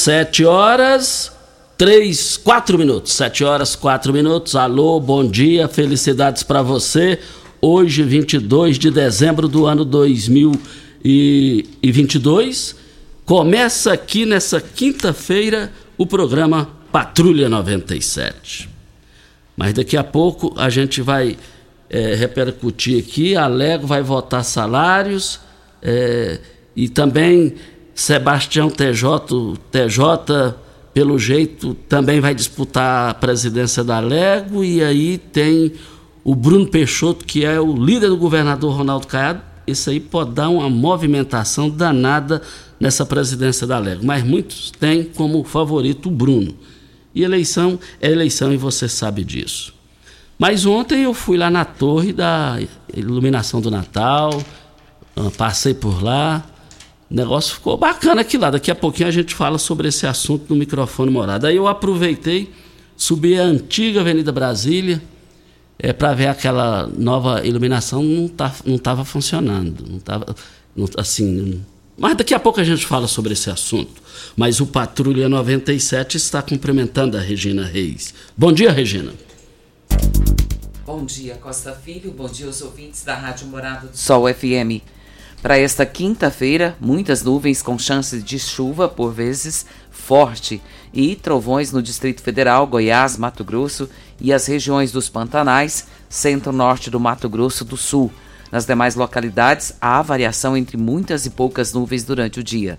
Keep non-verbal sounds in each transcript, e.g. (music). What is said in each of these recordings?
Sete horas, três, quatro minutos. Sete horas, quatro minutos. Alô, bom dia, felicidades para você. Hoje, 22 de dezembro do ano 2022, começa aqui nessa quinta-feira o programa Patrulha 97. Mas daqui a pouco a gente vai é, repercutir aqui, a Lego vai votar salários é, e também Sebastião TJ, TJ, pelo jeito, também vai disputar a presidência da Lego, e aí tem o Bruno Peixoto, que é o líder do governador Ronaldo Caiado. Isso aí pode dar uma movimentação danada nessa presidência da Lego. Mas muitos têm como favorito o Bruno. E eleição é eleição e você sabe disso. Mas ontem eu fui lá na torre da iluminação do Natal, ah, passei por lá. O negócio ficou bacana aqui lá. Daqui a pouquinho a gente fala sobre esse assunto no microfone morado. Aí eu aproveitei, subi a antiga Avenida Brasília é, para ver aquela nova iluminação. Não tá, não estava funcionando. Não tava, não, assim, mas daqui a pouco a gente fala sobre esse assunto. Mas o Patrulha 97 está cumprimentando a Regina Reis. Bom dia, Regina. Bom dia, Costa Filho. Bom dia aos ouvintes da Rádio Morada do Sol FM. Para esta quinta-feira, muitas nuvens com chances de chuva, por vezes forte, e trovões no Distrito Federal, Goiás, Mato Grosso e as regiões dos Pantanais, centro-norte do Mato Grosso do Sul. Nas demais localidades, há variação entre muitas e poucas nuvens durante o dia.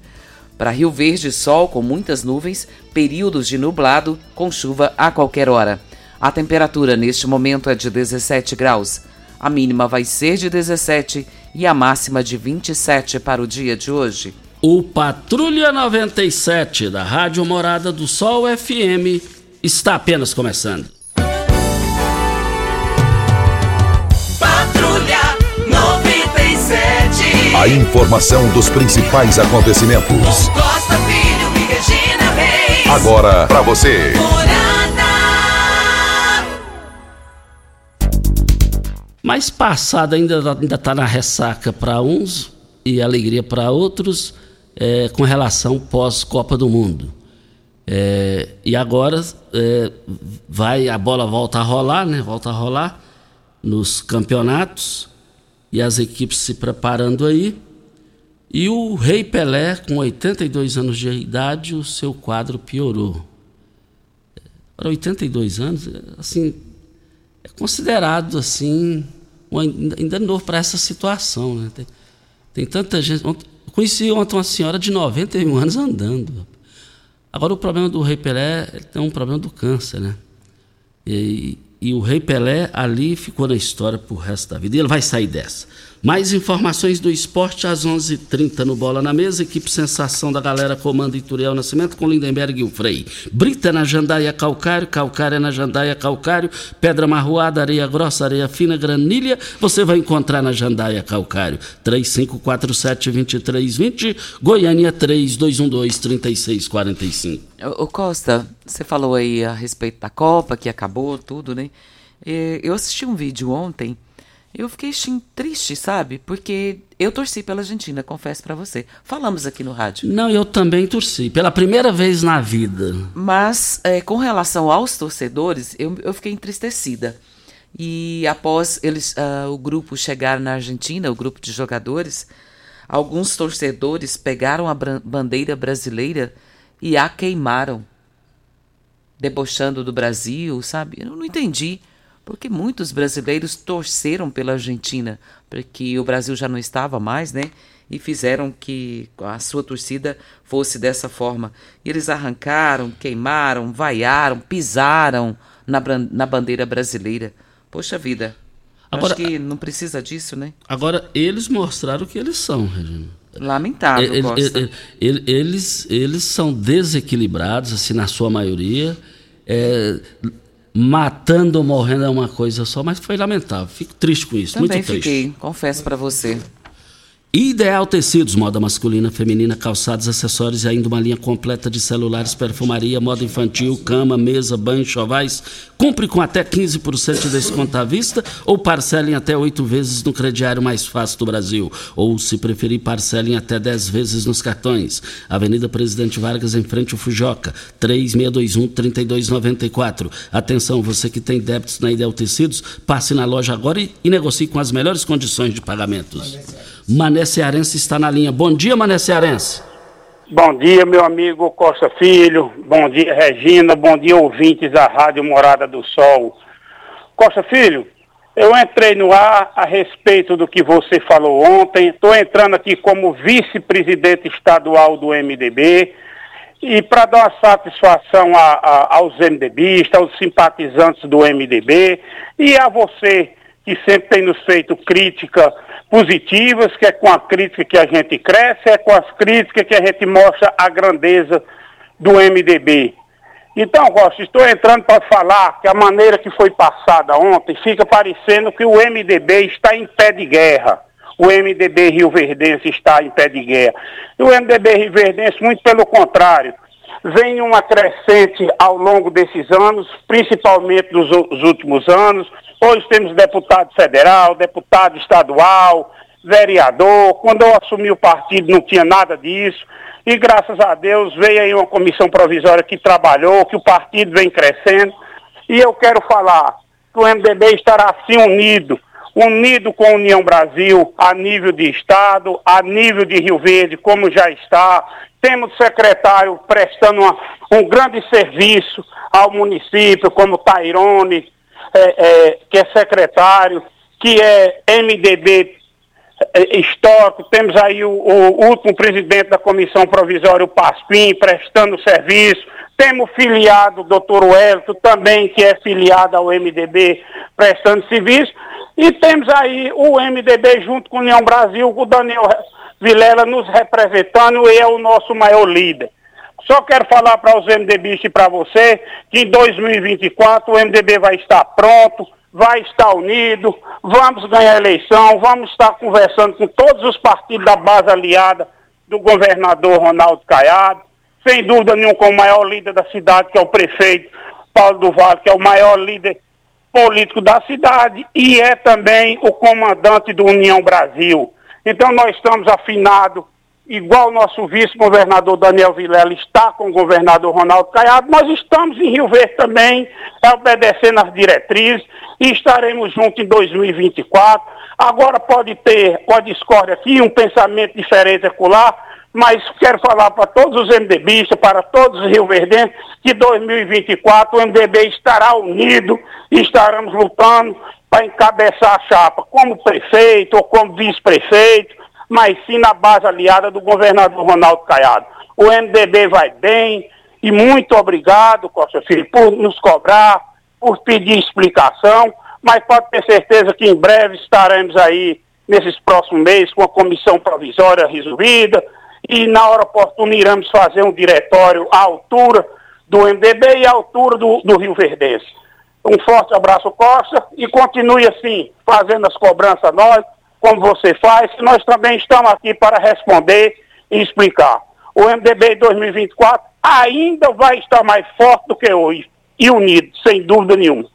Para Rio Verde, sol com muitas nuvens, períodos de nublado com chuva a qualquer hora. A temperatura neste momento é de 17 graus. A mínima vai ser de 17 e a máxima de 27 para o dia de hoje. O Patrulha 97 da Rádio Morada do Sol FM está apenas começando. Patrulha 97. A informação dos principais acontecimentos. Costa Filho e Regina Reis. Agora para você. Morada. Mas passado ainda ainda está na ressaca para uns e alegria para outros é, com relação pós Copa do Mundo. É, e agora é, vai a bola volta a rolar, né? Volta a rolar nos campeonatos e as equipes se preparando aí. E o Rei Pelé, com 82 anos de idade, o seu quadro piorou. Para 82 anos, assim, é considerado assim ainda novo para essa situação. Né? Tem, tem, tanta gente. Ontem, conheci ontem uma senhora de 91 anos andando. Agora o problema do Rei Pelé é um problema do câncer, né? E, e o Rei Pelé ali ficou na história pro resto da vida. E ele vai sair dessa. Mais informações do esporte às 11:30 h 30 no Bola na Mesa. Equipe Sensação da Galera comanda Ituriel Nascimento com Lindenberg e o Frei. Brita na Jandaia Calcário, Calcário na Jandaia Calcário, Pedra Marroada, Areia Grossa, Areia Fina, Granilha. Você vai encontrar na Jandaia Calcário. 3547-2320, Goiânia 3212-3645. Ô Costa, você falou aí a respeito da Copa, que acabou tudo, né? Eu assisti um vídeo ontem eu fiquei assim, triste, sabe? Porque eu torci pela Argentina, confesso para você. Falamos aqui no rádio. Não, eu também torci, pela primeira vez na vida. Mas, é, com relação aos torcedores, eu, eu fiquei entristecida. E após eles, uh, o grupo chegar na Argentina, o grupo de jogadores, alguns torcedores pegaram a bandeira brasileira e a queimaram, debochando do Brasil, sabe? Eu não entendi porque muitos brasileiros torceram pela Argentina, porque o Brasil já não estava mais, né? E fizeram que a sua torcida fosse dessa forma. E eles arrancaram, queimaram, vaiaram, pisaram na, na bandeira brasileira. Poxa vida. Agora, Acho que não precisa disso, né? Agora, eles mostraram o que eles são, Regina. Lamentável, eles, eles, eles, são desequilibrados, assim, na sua maioria. É, matando ou morrendo é uma coisa só, mas foi lamentável. Fico triste com isso, Também muito triste. fiquei, confesso para você. Ideal Tecidos, moda masculina, feminina, calçados, acessórios e ainda uma linha completa de celulares, perfumaria, moda infantil, cama, mesa, banho, chovais. Compre com até 15% de desconto à vista ou parcelem até oito vezes no crediário mais fácil do Brasil. Ou, se preferir, parcelem até 10 vezes nos cartões. Avenida Presidente Vargas, em frente ao Fujoca, 3621-3294. Atenção, você que tem débitos na Ideal Tecidos, passe na loja agora e, e negocie com as melhores condições de pagamentos. Mané Cearense está na linha. Bom dia, Mané Cearense. Bom dia, meu amigo Costa Filho. Bom dia, Regina. Bom dia, ouvintes da Rádio Morada do Sol. Costa Filho, eu entrei no ar a respeito do que você falou ontem. Estou entrando aqui como vice-presidente estadual do MDB. E para dar uma satisfação a, a, aos MDBistas, aos simpatizantes do MDB e a você que sempre tem nos feito crítica positivas, que é com a crítica que a gente cresce, é com as críticas que a gente mostra a grandeza do MDB. Então, Costa, estou entrando para falar que a maneira que foi passada ontem fica parecendo que o MDB está em pé de guerra. O MDB Rio Verdense está em pé de guerra. E o MDB Rio Verdense, muito pelo contrário, vem uma crescente ao longo desses anos, principalmente nos últimos anos. Hoje temos deputado federal, deputado estadual, vereador. Quando eu assumi o partido não tinha nada disso. E graças a Deus veio aí uma comissão provisória que trabalhou, que o partido vem crescendo. E eu quero falar que o MDB estará assim unido, unido com a União Brasil a nível de Estado, a nível de Rio Verde, como já está, temos secretário prestando uma, um grande serviço ao município, como Tairone, é, é, que é secretário, que é MDB é, histórico. Temos aí o, o, último presidente da comissão provisória, o Paspim, prestando serviço. Temos filiado o doutor Wellington, também, que é filiado ao MDB, prestando serviço. E temos aí o MDB junto com a União Brasil, com o Daniel Vilela nos representando e é o nosso maior líder. Só quero falar para os MDBistas e para você que em 2024 o MDB vai estar pronto, vai estar unido, vamos ganhar a eleição, vamos estar conversando com todos os partidos da base aliada do governador Ronaldo Caiado, sem dúvida nenhuma com o maior líder da cidade, que é o prefeito Paulo do Vale, que é o maior líder político da cidade e é também o comandante do União Brasil. Então nós estamos afinados, igual o nosso vice-governador Daniel Vilela está com o governador Ronaldo Caiado, nós estamos em Rio Verde também, obedecendo as diretrizes, e estaremos juntos em 2024. Agora pode ter uma discórdia aqui, um pensamento diferente acolá, mas quero falar para todos os MDBistas, para todos os Rio Verdenses, que 2024 o MDB estará unido e estaremos lutando para encabeçar a chapa como prefeito ou como vice-prefeito, mas sim na base aliada do governador Ronaldo Caiado. O MDB vai bem e muito obrigado, Costa Filho, por nos cobrar, por pedir explicação, mas pode ter certeza que em breve estaremos aí nesses próximos meses, com a comissão provisória resolvida, e na hora oportuna iremos fazer um diretório à altura do MDB e à altura do, do Rio Verdense. Um forte abraço, Costa, e continue assim, fazendo as cobranças nós, como você faz, nós também estamos aqui para responder e explicar. O MDB 2024 ainda vai estar mais forte do que hoje, e unido, sem dúvida nenhuma.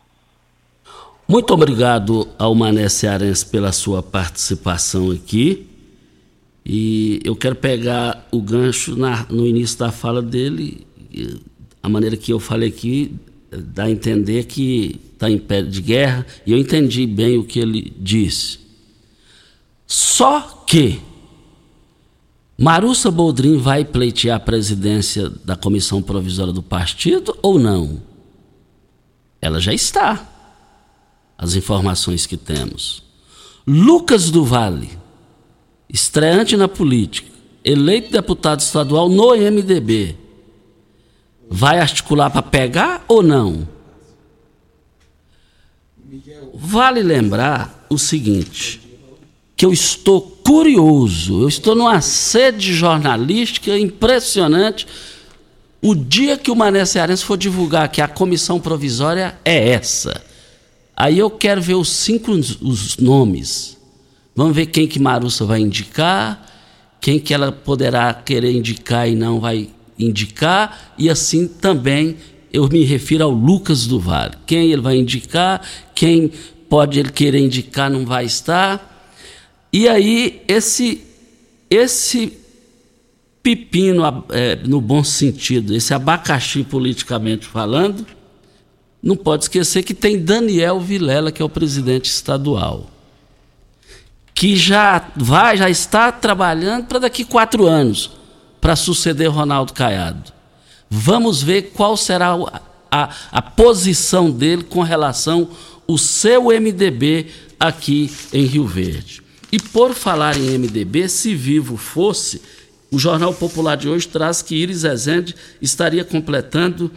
Muito obrigado ao Mané Cearense pela sua participação aqui. E eu quero pegar o gancho na, no início da fala dele, a maneira que eu falei aqui, dá a entender que está em pé de guerra, e eu entendi bem o que ele disse. Só que Marussa Boldrin vai pleitear a presidência da comissão provisória do partido ou não? Ela já está. As informações que temos. Lucas do Vale estreante na política, eleito deputado estadual no MDB, vai articular para pegar ou não? Vale lembrar o seguinte, que eu estou curioso, eu estou numa sede jornalística impressionante. O dia que o Mané Cearense for divulgar que a comissão provisória é essa, aí eu quero ver os cinco os nomes Vamos ver quem que Marussa vai indicar, quem que ela poderá querer indicar e não vai indicar, e assim também eu me refiro ao Lucas do Vale. Quem ele vai indicar, quem pode ele querer indicar não vai estar. E aí esse esse pepino é, no bom sentido, esse abacaxi politicamente falando, não pode esquecer que tem Daniel Vilela, que é o presidente estadual que já vai, já está trabalhando para daqui quatro anos para suceder Ronaldo Caiado. Vamos ver qual será a, a, a posição dele com relação ao seu MDB aqui em Rio Verde. E por falar em MDB, se vivo fosse, o Jornal Popular de hoje traz que Iris Rezende estaria completando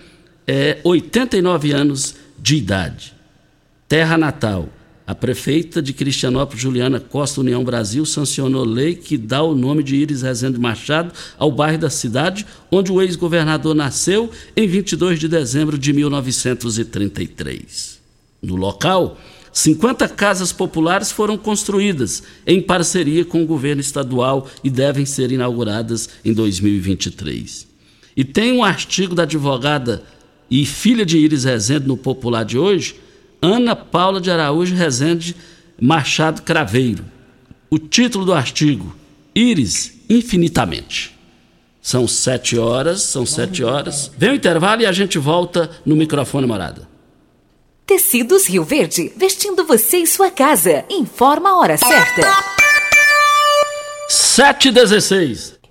é, 89 anos de idade. Terra natal, a prefeita de Cristianópolis, Juliana Costa União Brasil, sancionou lei que dá o nome de Iris Rezende Machado ao bairro da cidade, onde o ex-governador nasceu em 22 de dezembro de 1933. No local, 50 casas populares foram construídas em parceria com o governo estadual e devem ser inauguradas em 2023. E tem um artigo da advogada e filha de Iris Rezende no Popular de hoje Ana Paula de Araújo Rezende Machado Craveiro. O título do artigo: Íris infinitamente. São sete horas, são sete horas. Vem o intervalo e a gente volta no microfone morada. Tecidos Rio Verde, vestindo você e sua casa. Informa a hora certa. 7h16.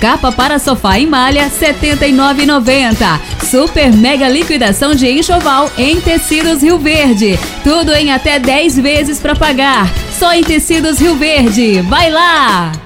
Capa para sofá em malha R$ 79,90. Super mega liquidação de enxoval em Tecidos Rio Verde. Tudo em até 10 vezes para pagar. Só em Tecidos Rio Verde. Vai lá!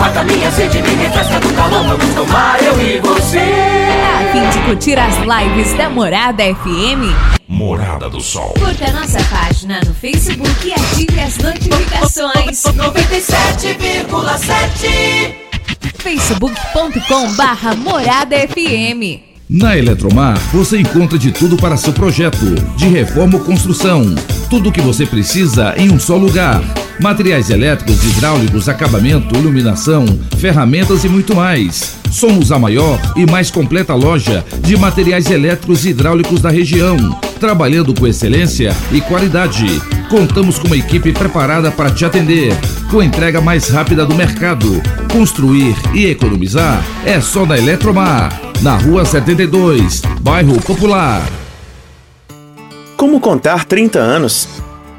Mata minha sede, me refresca do calor. Vamos tomar eu e você. A fim de curtir as lives da Morada FM? Morada do Sol. Curta a nossa página no Facebook e ative as notificações. 97,7 facebook.com barra Morada FM. Na Eletromar, você encontra de tudo para seu projeto, de reforma ou construção. Tudo o que você precisa em um só lugar. Materiais elétricos, hidráulicos, acabamento, iluminação, ferramentas e muito mais. Somos a maior e mais completa loja de materiais elétricos e hidráulicos da região. trabalhando com excelência e qualidade. Contamos com uma equipe preparada para te atender, com entrega mais rápida do mercado. Construir e economizar é só na Eletromar, na Rua 72, Bairro Popular. Como contar 30 anos?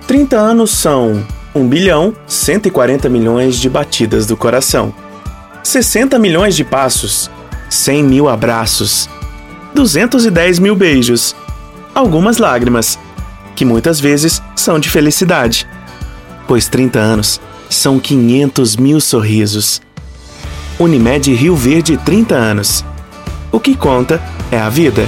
30 anos são 1 bilhão 140 milhões de batidas do coração, 60 milhões de passos, 100 mil abraços, 210 mil beijos, algumas lágrimas, que muitas vezes são de felicidade, pois 30 anos são 500 mil sorrisos. Unimed Rio Verde 30 anos. O que conta é a vida.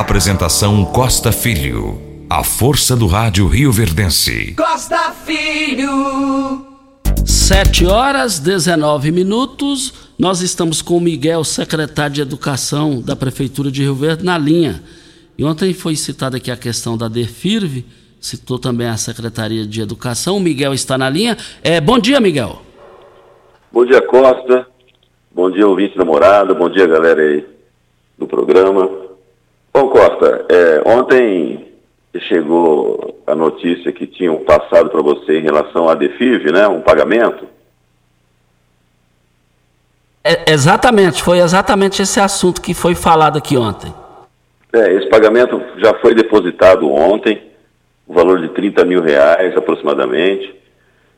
Apresentação Costa Filho. A força do rádio Rio Verdense. Costa Filho. 7 horas 19 minutos. Nós estamos com o Miguel, secretário de Educação da Prefeitura de Rio Verde, na linha. E ontem foi citada aqui a questão da DEFIRV, citou também a Secretaria de Educação. O Miguel está na linha. É, bom dia, Miguel. Bom dia, Costa. Bom dia, ouvinte da morada. Bom dia, galera aí do programa. Bom, Costa, é, ontem chegou a notícia que tinham passado para você em relação à DEFIV, né, um pagamento. É, exatamente, foi exatamente esse assunto que foi falado aqui ontem. É, esse pagamento já foi depositado ontem, o valor de 30 mil reais aproximadamente.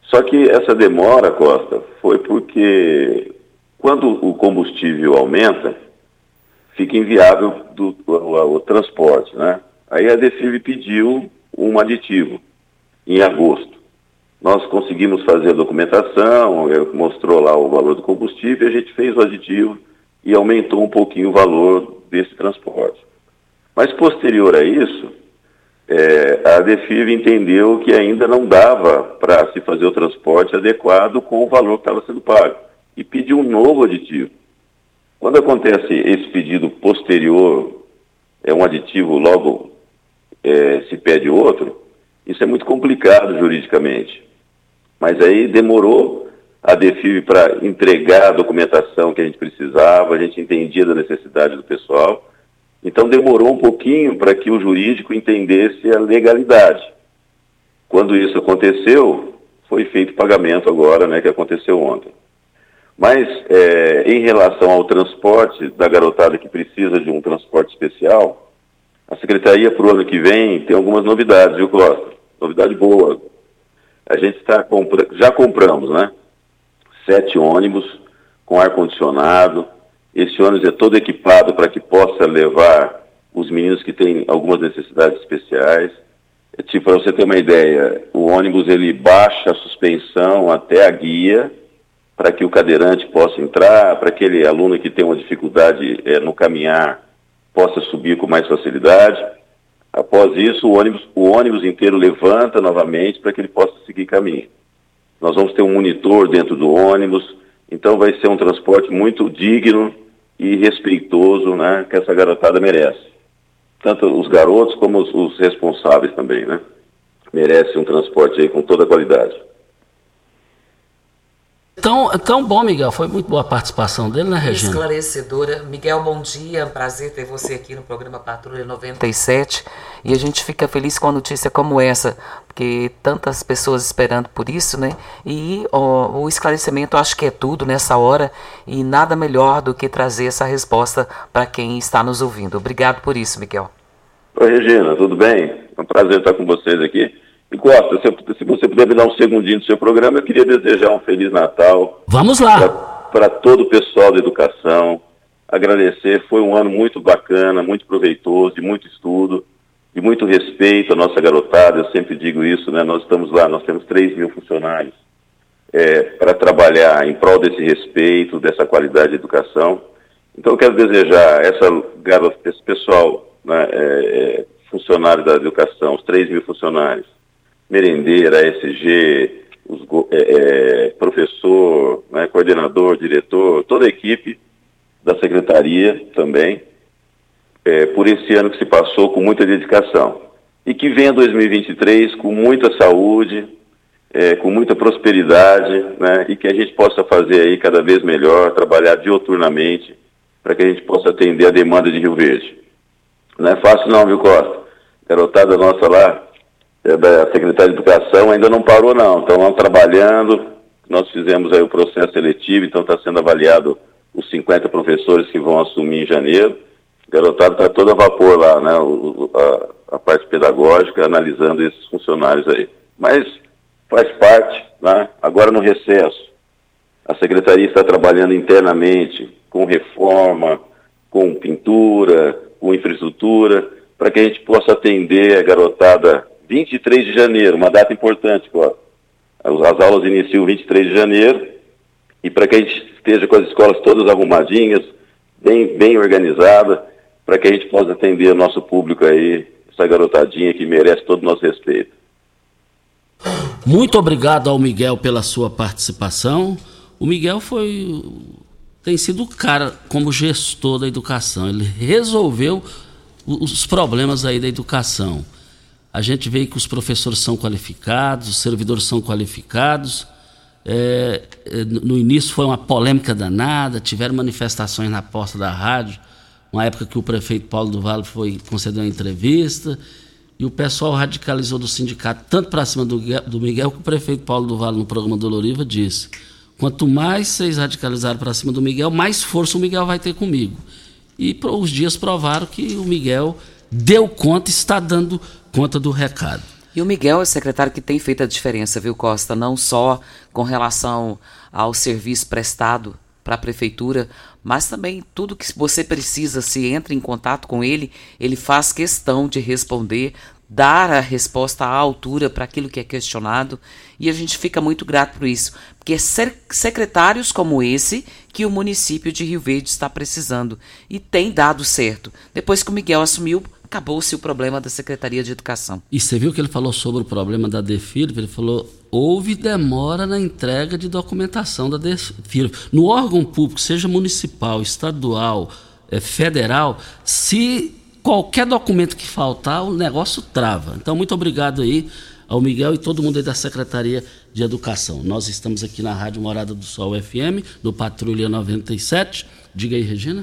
Só que essa demora, Costa, foi porque quando o combustível aumenta, fica inviável do, o, o, transporte, né? Aí a DECIV pediu um aditivo em agosto. Nós conseguimos fazer a documentação, mostrou lá o valor do combustível, a gente fez o aditivo e aumentou um pouquinho o valor desse transporte. Mas posterior a isso, é, a DEFIV entendeu que ainda não dava para se fazer o transporte adequado com o valor que estava sendo pago e pediu um novo aditivo. Quando acontece esse pedido posterior, é um aditivo, logo é, se pede outro, isso é muito complicado juridicamente. Mas aí demorou a DEFIB para entregar a documentação que a gente precisava, a gente entendia da necessidade do pessoal. Então demorou um pouquinho para que o jurídico entendesse a legalidade. Quando isso aconteceu, foi feito pagamento agora, né, que aconteceu ontem. Mas é, em relação ao transporte da garotada que precisa de um transporte especial, a Secretaria para o ano que vem tem algumas novidades, viu, Costa? Novidade boa. A gente está compra... já compramos, né? Sete ônibus com ar-condicionado. Esse ônibus é todo equipado para que possa levar os meninos que têm algumas necessidades especiais. É, tipo, para você ter uma ideia, o ônibus ele baixa a suspensão até a guia para que o cadeirante possa entrar, para aquele aluno que tem uma dificuldade é, no caminhar possa subir com mais facilidade. Após isso, o ônibus, o ônibus inteiro levanta novamente para que ele possa seguir caminho. Nós vamos ter um monitor dentro do ônibus, então vai ser um transporte muito digno e respeitoso, né, que essa garotada merece. Tanto os garotos como os, os responsáveis também, né? Merece um transporte aí com toda a qualidade. Tão, tão bom, Miguel. Foi muito boa a participação dele, né, Regina? Esclarecedora. Miguel, bom dia. É um prazer ter você aqui no programa Patrulha 97. E a gente fica feliz com a notícia como essa, porque tantas pessoas esperando por isso, né? E ó, o esclarecimento acho que é tudo nessa hora e nada melhor do que trazer essa resposta para quem está nos ouvindo. Obrigado por isso, Miguel. Oi, Regina, tudo bem? É um prazer estar com vocês aqui. Costa, se, se, você puder me dar um segundinho do seu programa, eu queria desejar um Feliz Natal. Vamos lá. Para todo o pessoal da educação. Agradecer, foi um ano muito bacana, muito proveitoso, de muito estudo, de muito respeito à nossa garotada. Eu sempre digo isso, né? Nós estamos lá, nós temos 3 mil funcionários é, para trabalhar em prol desse respeito, dessa qualidade de educação. Então eu quero desejar essa garota, esse pessoal né, é, é funcionários da educação, os 3 mil funcionários, merendeira, SG, os, é, é, professor, né, coordenador, diretor, toda a equipe da secretaria também, é, por esse ano que se passou com muita dedicação. E que venha 2023 com muita saúde, é, com muita prosperidade, né, e que a gente possa fazer aí cada vez melhor, trabalhar dioturnamente, para que a gente possa atender a demanda de Rio Verde. Não é fácil não, viu, Costa? Garotada nossa lá, da Secretaria de Educação, ainda não parou não, estão trabalhando, nós fizemos aí o processo seletivo, então está sendo avaliado os 50 professores que vão assumir em janeiro. O garotado está todo a vapor lá, né? O, a, a, parte pedagógica, analisando esses funcionários aí. Mas faz parte, né? Agora no recesso. A secretaria está trabalhando internamente com reforma, com pintura, com infraestrutura, para que a gente possa atender a garotada 23 de janeiro, uma data importante, As aulas iniciam 23 de janeiro e para que a gente esteja com as escolas todas arrumadinhas, bem, bem organizada, para que a gente possa atender o nosso público aí, essa garotadinha que merece todo o nosso respeito. Muito obrigado ao Miguel pela sua participação. O Miguel foi tem sido o cara como gestor da educação. Ele resolveu os problemas aí da educação. A gente vê que os professores são qualificados, os servidores são qualificados. É, é no início foi uma polêmica danada, tiveram manifestações na porta da rádio, uma época que o prefeito Paulo do Vale foi conceder uma entrevista, e o pessoal radicalizou do sindicato tanto para cima do, do Miguel que o prefeito Paulo do Vale, no programa do Loriva, disse: quanto mais vocês radicalizarem para cima do Miguel, mais força o Miguel vai ter comigo. E os dias provaram que o Miguel deu conta, está dando conta do recado. E o Miguel é o secretário que tem feito a diferença, viu, Costa? Não só com relação ao serviço prestado para a prefeitura, mas também tudo que você precisa, se entra em contato com ele, ele faz questão de responder, dar a resposta à altura para aquilo que é questionado, e a gente fica muito grato por isso, porque é secretários como esse que o município de Rio Verde está precisando e tem dado certo. Depois que o Miguel assumiu, acabou-se o problema da Secretaria de Educação. E você viu que ele falou sobre o problema da DEFIRV? Ele falou: houve demora na entrega de documentação da DEFIRV. No órgão público, seja municipal, estadual, é, federal, se qualquer documento que faltar, o negócio trava. Então, muito obrigado aí ao Miguel e todo mundo aí da Secretaria de Educação. Nós estamos aqui na Rádio Morada do Sol FM, no Patrulha 97. Diga aí, Regina.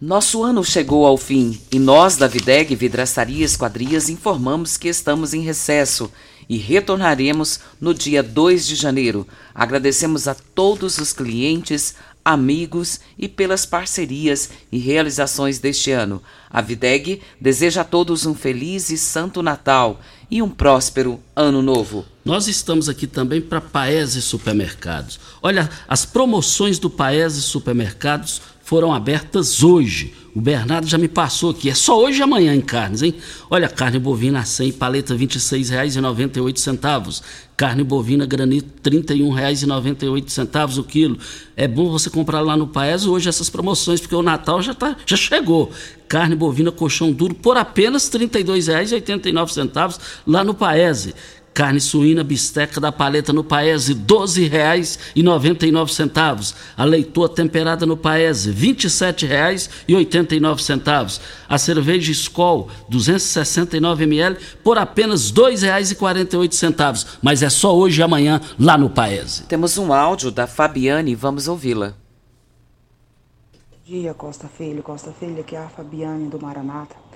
Nosso ano chegou ao fim e nós da Videg Vidraçaria Esquadrias informamos que estamos em recesso e retornaremos no dia 2 de janeiro. Agradecemos a todos os clientes, amigos e pelas parcerias e realizações deste ano. A Videg deseja a todos um feliz e santo Natal e um próspero ano novo. Nós estamos aqui também para Paese Supermercados. Olha, as promoções do Paese Supermercados foram abertas hoje. O Bernardo já me passou aqui. É só hoje e amanhã em carnes, hein? Olha, carne bovina 100, paleta R$ 26,98. Carne bovina granito R$ 31,98 o quilo. É bom você comprar lá no Paes hoje essas promoções, porque o Natal já, tá, já chegou. Carne bovina colchão duro por apenas R$ 32,89 lá no Paese. Carne suína bisteca da paleta no Paese, R$ 12,99. A leitoa temperada no Paese, R$ 27,89. A cerveja Skol, 269 ml, por apenas R$ 2,48. Mas é só hoje e amanhã lá no Paese. Temos um áudio da Fabiane, vamos ouvi-la. Bom dia, Costa Filho. Costa Filho, aqui é a Fabiane do Maranata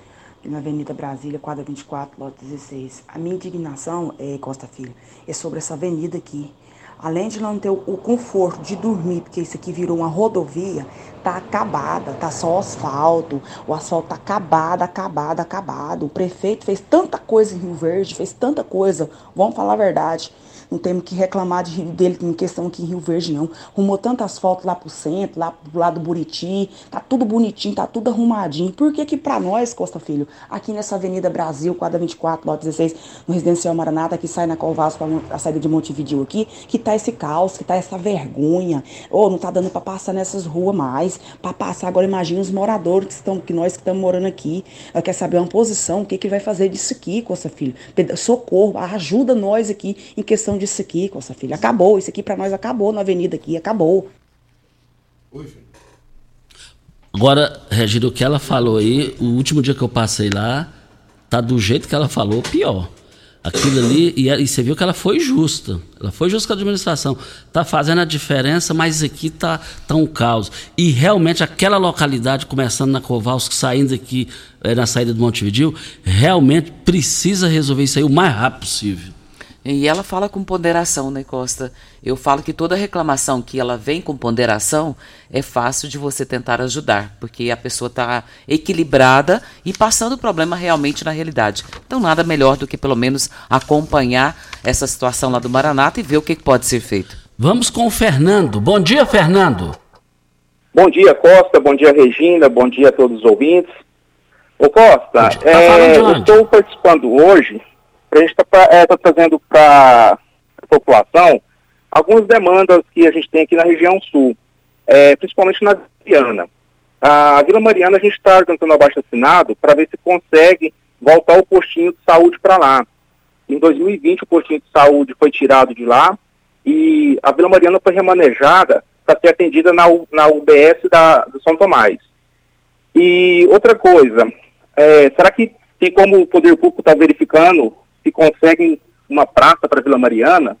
na Avenida Brasília, quadra 24, lote 16. A minha indignação, é, Costa Filho, é sobre essa avenida aqui. Além de não ter o, conforto de dormir, porque isso aqui virou uma rodovia, tá acabada, tá só asfalto. O asfalto tá acabado, acabado, acabado. O prefeito fez tanta coisa em Rio Verde, fez tanta coisa. Vamos falar a verdade não temos que reclamar de, dele em questão aqui em Rio Verde, não. Arrumou tantas fotos lá pro centro, lá pro lado do Buriti, tá tudo bonitinho, tá tudo arrumadinho. Por que que pra nós, Costa Filho, aqui nessa Avenida Brasil, quadra 24, lote 16, no Residencial Maranata, que sai na Colvasco, a saída de Montevideo aqui, que tá esse caos, que tá essa vergonha. Ô, oh, não tá dando para passar nessas ruas mais. Para passar agora, imagina os moradores que estão, que nós que estamos morando aqui. Quer saber uma posição, o que que vai fazer disso aqui, Costa Filho? Socorro, ajuda nós aqui em questão disso aqui, Costa Filho. Acabou, isso aqui para nós acabou na avenida aqui, acabou. Agora, Regina, o que ela falou aí, o último dia que eu passei lá, tá do jeito que ela falou, pior. Aquilo ali, e, e, você viu que ela foi justa. Ela foi justa com a administração. Está fazendo a diferença, mas aqui está tá um caos. E realmente aquela localidade, começando na Covalsco, saindo aqui é, na saída do Montevideo, realmente precisa resolver isso aí o mais rápido possível. E ela fala com ponderação, né, Costa? Eu falo que toda reclamação que ela vem com ponderação é fácil de você tentar ajudar, porque a pessoa está equilibrada e passando o problema realmente na realidade. Então, nada melhor do que pelo menos acompanhar essa situação lá do Maranata e ver o que pode ser feito. Vamos com o Fernando. Bom dia, Fernando. Bom dia, Costa. Bom dia, Regina. Bom dia a todos os ouvintes. Ô, Costa, tá é, eu estou participando hoje gente está é, tá trazendo para a população algumas demandas que a gente tem aqui na região sul, é, principalmente na Viana. A Vila Mariana a gente está organizando abaixo assinado para ver se consegue voltar o postinho de saúde para lá. Em 2020 o postinho de saúde foi tirado de lá e a Vila Mariana foi remanejada para ser atendida na, na UBS da, do São Tomás. E outra coisa, é, será que tem como o poder público estar tá verificando se conseguem uma praça para Vila Mariana,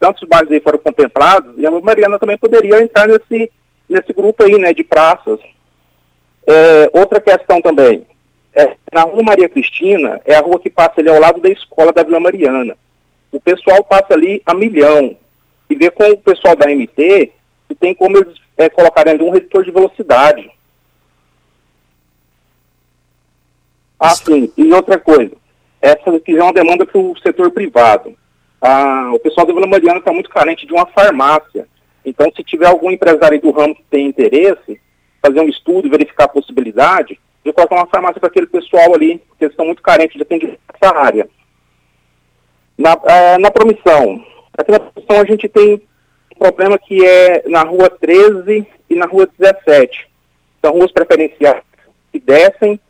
tantos bairros aí foram contemplados, e a Vila Mariana também poderia entrar nesse, nesse grupo aí, né, de praças. É, outra questão também, é, na Rua Maria Cristina, é a rua que passa ali ao lado da escola da Vila Mariana. O pessoal passa ali a milhão, e vê com o pessoal da MT se tem como eles é, colocarem um redutor de velocidade. Ah, sim, e outra coisa, essa aqui é uma demanda para o setor privado. Ah, o pessoal da Vila Mariana está muito carente de uma farmácia. Então, se tiver algum empresário do ramo que tem interesse, fazer um estudo, verificar a possibilidade de colocar uma farmácia para aquele pessoal ali, porque eles estão muito carentes de atendimento nessa área. Na, ah, na promissão, aqui na promissão a gente tem um problema que é na rua 13 e na rua 17. São ruas preferenciais que descem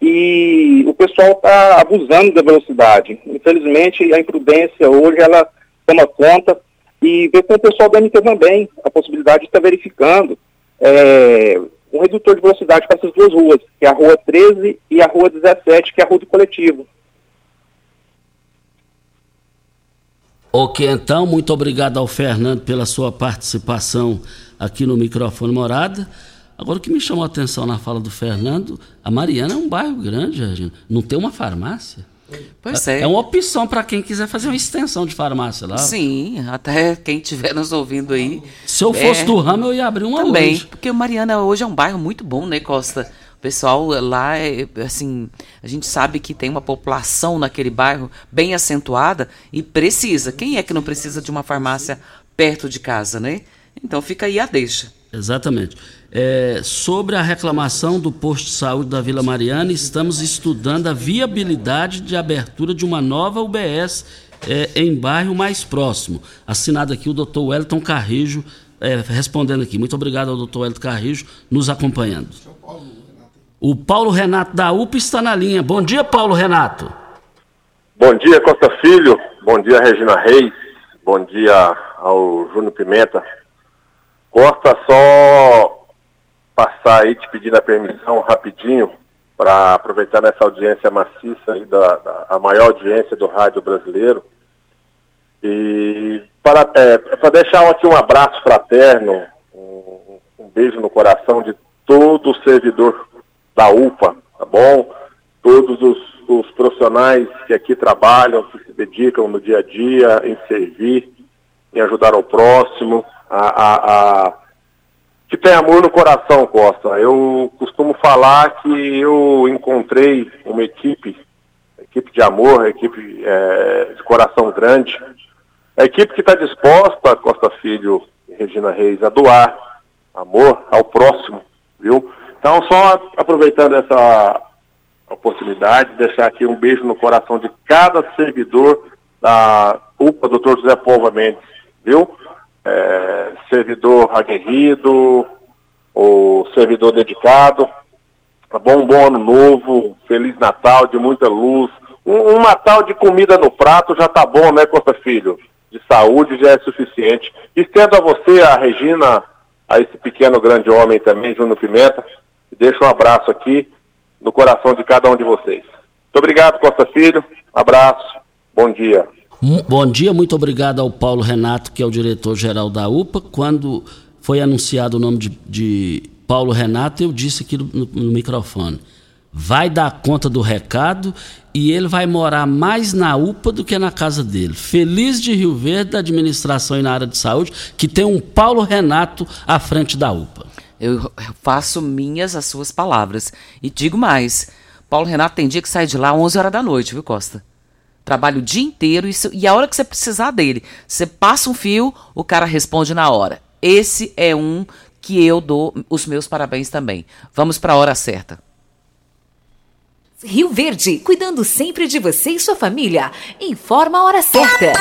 e o pessoal está abusando da velocidade. Infelizmente, a imprudência hoje ela toma conta e vê com o pessoal da MT também a possibilidade de estar tá verificando é, um redutor de velocidade para essas duas ruas, que é a Rua 13 e a Rua 17, que é a Rua do Coletivo. Ok, então, muito obrigado ao Fernando pela sua participação aqui no microfone Morada. Agora, o que me chamou a atenção na fala do Fernando, a Mariana é um bairro grande, Regina. Não tem uma farmácia? Pois é. É uma opção para quem quiser fazer uma extensão de farmácia lá. Sim, até quem estiver nos ouvindo aí. Se eu fosse é, do ramo, eu ia abrir uma Também, hoje. porque Mariana hoje é um bairro muito bom, né, Costa? O pessoal lá, é, assim, a gente sabe que tem uma população naquele bairro bem acentuada e precisa. Quem é que não precisa de uma farmácia perto de casa, né? Então fica aí a deixa. Exatamente. É, sobre a reclamação do posto de saúde da Vila Mariana, estamos estudando a viabilidade de abertura de uma nova UBS é, em bairro mais próximo. Assinado aqui o doutor Wellington Carrijo, é, respondendo aqui. Muito obrigado ao doutor Wellington Carrijo, nos acompanhando. O Paulo Renato da UPA está na linha. Bom dia, Paulo Renato. Bom dia, Costa Filho. Bom dia, Regina Reis. Bom dia ao Júnior Pimenta. Costa, só passar aí te pedindo a permissão rapidinho para aproveitar nessa audiência maciça aí da, da, a maior audiência do rádio brasileiro e para, é, para deixar aqui um abraço fraterno, um, um beijo no coração de todo servidor da UPA, tá bom? Todos os, os profissionais que aqui trabalham, que se dedicam no dia a dia em servir, em ajudar o próximo, a, a, que tem amor no coração, Costa. Eu costumo falar que eu encontrei uma equipe, equipe de amor, equipe é, de coração grande, a equipe que está disposta, Costa Filho e Regina Reis, a doar amor ao próximo, viu? Então, só aproveitando essa oportunidade, deixar aqui um beijo no coração de cada servidor da UPA, doutor José Polva Mendes, viu? É, servidor aguerrido, o servidor dedicado. Tá bom, um bom ano novo, Feliz Natal, de muita luz. Um, um Natal de comida no prato já tá bom, né, Costa Filho? De saúde já é suficiente. Estendo a você, a Regina, a esse pequeno grande homem também, Júnior Pimenta. Deixo um abraço aqui no coração de cada um de vocês. Muito obrigado, Costa Filho. Abraço. Bom dia. Bom dia, muito obrigado ao Paulo Renato, que é o diretor-geral da UPA. Quando foi anunciado o nome de, de Paulo Renato, eu disse aqui no, no, microfone. Vai dar conta do recado e ele vai morar mais na UPA do que na casa dele. Feliz de Rio Verde, da administração e na área de saúde, que tem um Paulo Renato à frente da UPA. Eu faço minhas as suas palavras. E digo mais: Paulo Renato tem dia que sai de lá às 11 horas da noite, viu, Costa? Trabalha o dia inteiro e, e a hora que você precisar dele, você passa um fio, o cara responde na hora. Esse é um que eu dou os meus parabéns também. Vamos para a hora certa. Rio Verde, cuidando sempre de você e sua família. Informa a hora certa.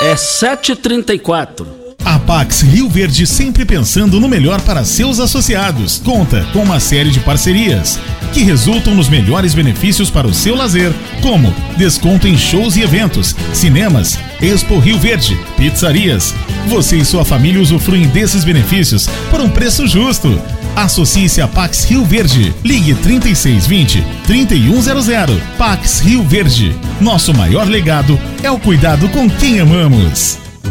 É 7h34. A Pax Rio Verde sempre pensando no melhor para seus associados. Conta com uma série de parcerias que resultam nos melhores benefícios para o seu lazer, como desconto em shows e eventos, cinemas, Expo Rio Verde, pizzarias. Você e sua família usufruem desses benefícios por um preço justo. Associe-se a Pax Rio Verde. Ligue 3620 3100. Pax Rio Verde. Nosso maior legado é o cuidado com quem amamos.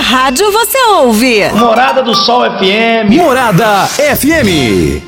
Rádio você ouve? Morada do Sol FM. Morada FM.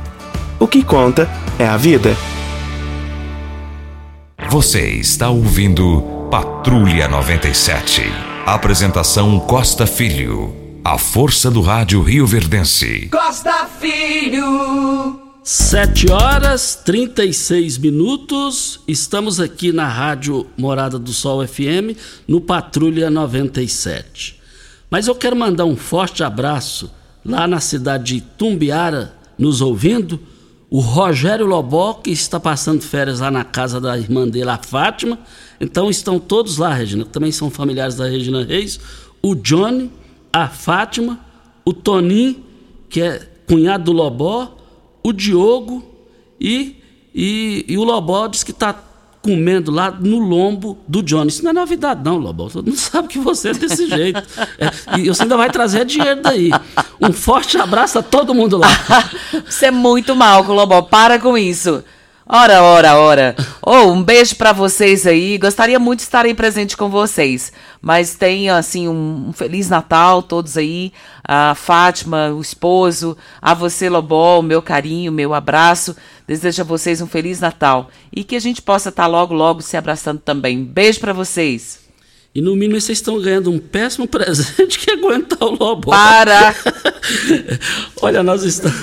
O que conta é a vida. Você está ouvindo Patrulha 97. Apresentação Costa Filho. A força do rádio Rio Verdense. Costa Filho. 7 horas 36 minutos. Estamos aqui na Rádio Morada do Sol FM, no Patrulha 97. Mas eu quero mandar um forte abraço lá na cidade de Tumbiara, nos ouvindo o Rogério Lobó, que está passando férias lá na casa da irmã dele, a Fátima. Então estão todos lá, Regina, também são familiares da Regina Reis. O Johnny, a Fátima, o Toninho, que é cunhado do Lobó, o Diogo e, e, e o Lobó diz que está comendo lá no lombo do Johnny. Isso não é novidade, não, Lobão. Todo mundo (laughs) sabe que você é desse jeito. É, e você ainda vai trazer dinheiro daí. Um forte abraço a todo mundo lá. (laughs) você é muito mal, Lobão. Para com isso. Ora, ora, ora. Oh, um beijo para vocês aí. Gostaria muito de estar aí presente com vocês. Mas tenha, assim, um, um, Feliz Natal, todos aí. A Fátima, o esposo. A você, Lobol, meu carinho, meu abraço. Desejo a vocês um Feliz Natal. E que a gente possa estar logo, logo se abraçando também. Beijo para vocês. E no mínimo vocês estão ganhando um péssimo (laughs) presente que é aguentar o Lobol. Para! (laughs) Olha, nós estamos.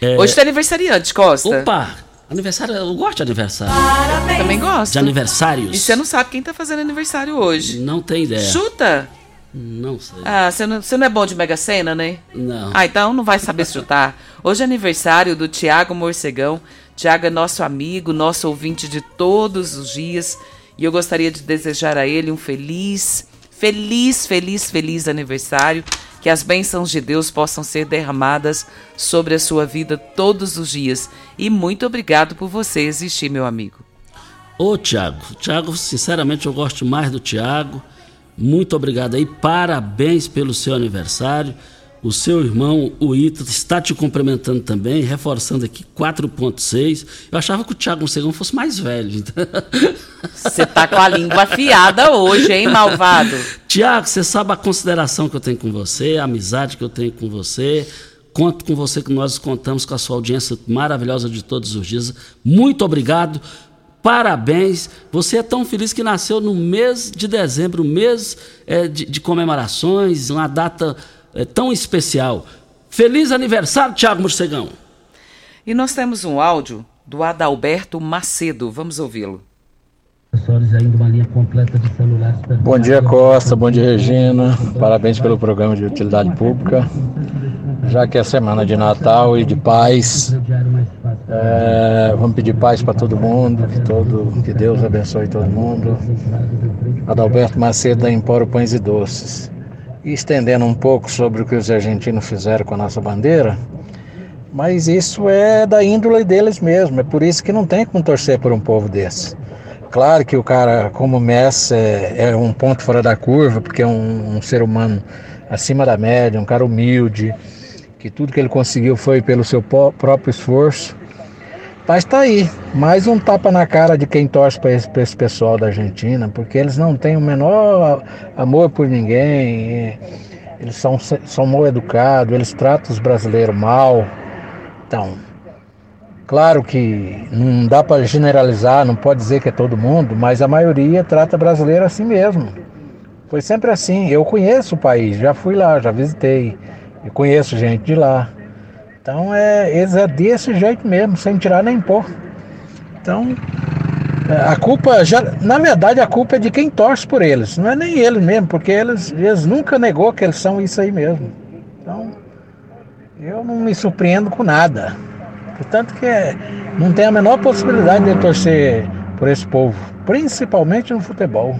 É... Hoje tem aniversariante, Costa. Opa! Aniversário, eu gosto de aniversário. Parabéns. Também gosto. De aniversários. E você não sabe quem tá fazendo aniversário hoje. Não tem ideia. Chuta! Não sei. Ah, você não, você não é bom de Mega Sena, né? Não. Ah, então não vai saber chutar. Hoje é aniversário do Tiago Morcegão. Tiago é nosso amigo, nosso ouvinte de todos os dias. E eu gostaria de desejar a ele um feliz, feliz, feliz, feliz aniversário. Que as bênçãos de Deus possam ser derramadas sobre a sua vida todos os dias. E muito obrigado por você existir, meu amigo. Ô, Tiago. Tiago, sinceramente, eu gosto mais do Tiago. Muito obrigado aí. Parabéns pelo seu aniversário. O seu irmão, o Ito, está te cumprimentando também, reforçando aqui 4.6. Eu achava que o Thiago Mocegão fosse mais velho. Você tá com a língua afiada hoje, hein, malvado? Tiago, você sabe a consideração que eu tenho com você, a amizade que eu tenho com você. Conto com você que nós contamos com a sua audiência maravilhosa de todos os dias. Muito obrigado. Parabéns! Você é tão feliz que nasceu no mês de dezembro, mês é, de, de comemorações, uma data é, tão especial. Feliz aniversário, Tiago Morcegão. E nós temos um áudio do Adalberto Macedo. Vamos ouvi-lo. Bom dia, Costa. Bom dia, Regina. Parabéns pelo programa de utilidade pública. Já que é semana de Natal e de paz, é, vamos pedir paz para todo mundo, que, todo, que Deus abençoe todo mundo. Adalberto Macedo da Emporo Pães e Doces. E estendendo um pouco sobre o que os argentinos fizeram com a nossa bandeira, mas isso é da índole deles mesmo, é por isso que não tem como torcer por um povo desse. Claro que o cara, como Messi, é, é um ponto fora da curva, porque é um, um, ser humano acima da média, um cara humilde, que tudo que ele conseguiu foi pelo seu próprio esforço. Mas está aí, mais um tapa na cara de quem torce para esse, esse, pessoal da Argentina, porque eles não têm o menor amor por ninguém, eles são, são mal educados, eles tratam os brasileiros mal. Então, claro que não dá para generalizar, não pode dizer que é todo mundo, mas a maioria trata brasileiro assim mesmo. Foi sempre assim. Eu conheço o país, já fui lá, já visitei, eu conheço gente de lá. Então é, eles é desse jeito mesmo, sem tirar nem pôr. Então a culpa já, na verdade a culpa é de quem torce por eles, não é nem eles mesmo, porque eles, eles nunca negou que eles são isso aí mesmo. Então eu não me surpreendo com nada. Portanto que é, não tem a menor possibilidade de torcer por esse povo, principalmente no futebol.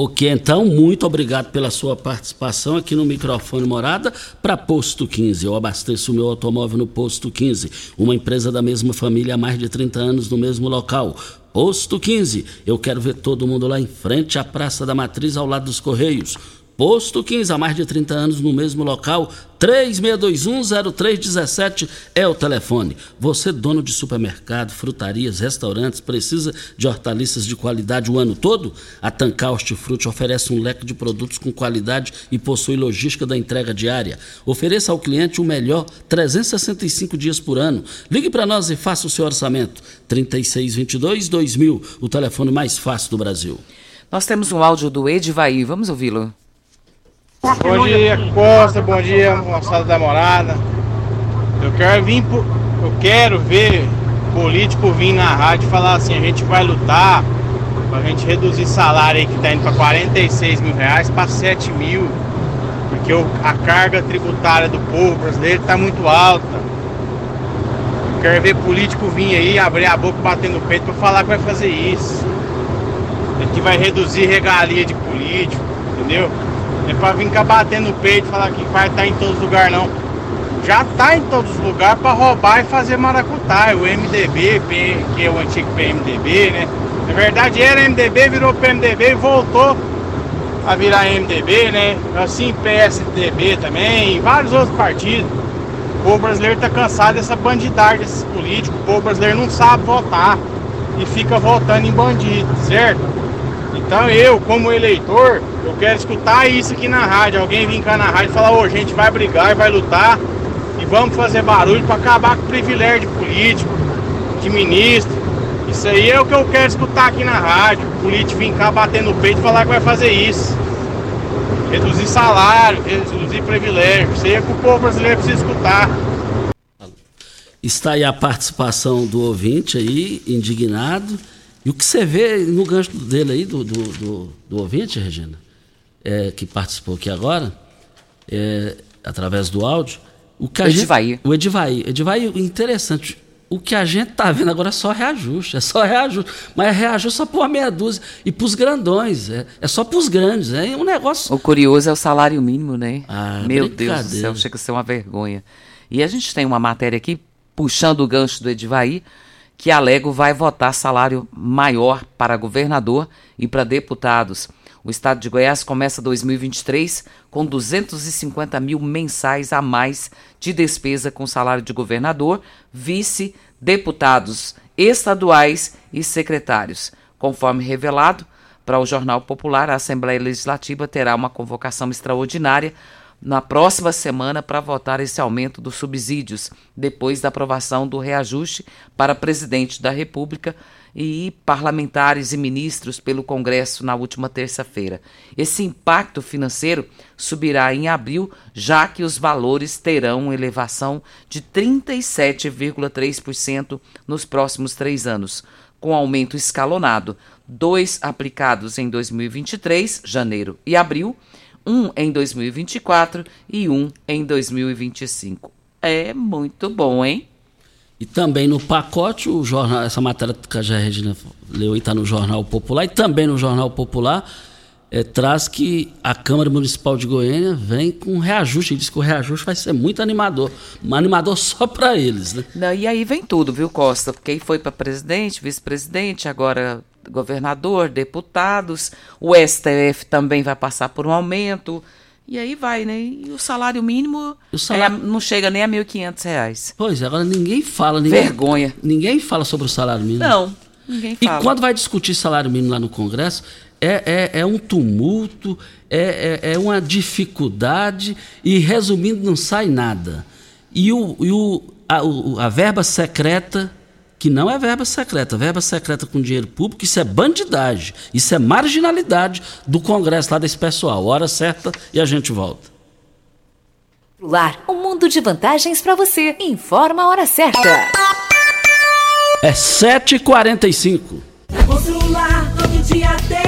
Ok, então, muito obrigado pela sua participação aqui no microfone Morada para Posto 15. Eu abasteço o meu automóvel no Posto 15, uma empresa da mesma família há mais de 30 anos no mesmo local. Posto 15, eu quero ver todo mundo lá em frente à Praça da Matriz, ao lado dos Correios. Posto 15, há mais de 30 anos no mesmo local, 36210317 é o telefone. Você, dono de supermercado, frutarias, restaurantes, precisa de hortaliças de qualidade o ano todo? A Tancar Hortifruti oferece um leque de produtos com qualidade e possui logística da entrega diária. Ofereça ao cliente o melhor 365 dias por ano. Ligue para nós e faça o seu orçamento. 3622-2000, o telefone mais fácil do Brasil. Nós temos um áudio do Edivaí, vamos ouvi-lo. Bom dia, Costa. Bom dia, moçada da morada. Eu quero vir, eu quero ver político vir na rádio falar assim: a gente vai lutar pra gente reduzir salário aí que tá indo pra 46 mil reais pra 7 mil. Porque a carga tributária do povo brasileiro tá muito alta. Eu quero ver político vir aí, abrir a boca, bater no peito pra falar que vai fazer isso. Que vai reduzir regalia de político, entendeu? É pra vir cá batendo no peito e falar que vai estar tá em todos os lugares, não. Já tá em todos os lugares para roubar e fazer maracutaia. O MDB, que é o antigo PMDB, né? Na verdade era MDB, virou PMDB e voltou a virar MDB, né? Assim PSDB também, vários outros partidos. O povo brasileiro tá cansado dessa bandidagem desses políticos. O povo brasileiro não sabe votar e fica votando em bandido, certo? Então eu, como eleitor, eu quero escutar isso aqui na rádio. Alguém vir cá na rádio e falar, ô, a gente vai brigar e vai lutar e vamos fazer barulho para acabar com o privilégio de político, de ministro. Isso aí é o que eu quero escutar aqui na rádio. O político vir cá bater no peito e falar que vai fazer isso. Reduzir salário, reduzir privilégio. Isso aí é que o povo brasileiro precisa escutar. Está aí a participação do ouvinte aí, indignado. E o que você vê no gancho dele aí, do, do, do, do ouvinte, Regina, é, que participou aqui agora, é, através do áudio, o que a Edivaí. Gente, o Edivaí. Edivaí, interessante. O que a gente tá vendo agora é só reajuste, é só reajuste. Mas é reajuste só para uma meia dúzia. E para os grandões, é, é só para os grandes. É um negócio. O curioso é o salário mínimo, né? Ah, Meu Deus do céu, chega a ser uma vergonha. E a gente tem uma matéria aqui, puxando o gancho do Edivaí, que a Lego vai votar salário maior para governador e para deputados. O estado de Goiás começa 2023 com 250 mil mensais a mais de despesa com salário de governador, vice, deputados estaduais e secretários. Conforme revelado para o Jornal Popular, a Assembleia Legislativa terá uma convocação extraordinária na próxima semana para votar esse aumento dos subsídios, depois da aprovação do reajuste para presidente da República e parlamentares e ministros pelo Congresso na última terça-feira. Esse impacto financeiro subirá em abril, já que os valores terão elevação de 37,3% nos próximos três anos, com aumento escalonado, dois aplicados em 2023, janeiro e abril, um em 2024 e um em 2025. É muito bom, hein? E também no pacote, o jornal, essa matéria que a Regina leu está no Jornal Popular, e também no Jornal Popular é, traz que a Câmara Municipal de Goiânia vem com um reajuste. E diz que o reajuste vai ser muito animador. Um animador (laughs) só para eles, né? Não, e aí vem tudo, viu, Costa? Quem foi para presidente, vice-presidente, agora governador, deputados, o STF também vai passar por um aumento. E aí vai, né? E o salário mínimo o salário... É, não chega nem a R$ 1.500. Pois é, agora ninguém fala. Ninguém, Vergonha. Ninguém fala sobre o salário mínimo. Não, ninguém fala. E quando vai discutir salário mínimo lá no Congresso, é, é, é um tumulto, é, é, é, uma dificuldade e, resumindo, não sai nada. E, o, e o, a, a verba secreta que não é verba secreta. Verba secreta com dinheiro público, isso é bandidagem, isso é marginalidade do Congresso lá desse pessoal. Hora certa e a gente volta. Lar, um mundo de vantagens para você. Informa a hora certa. É 7h45. Na Constrular todo dia tem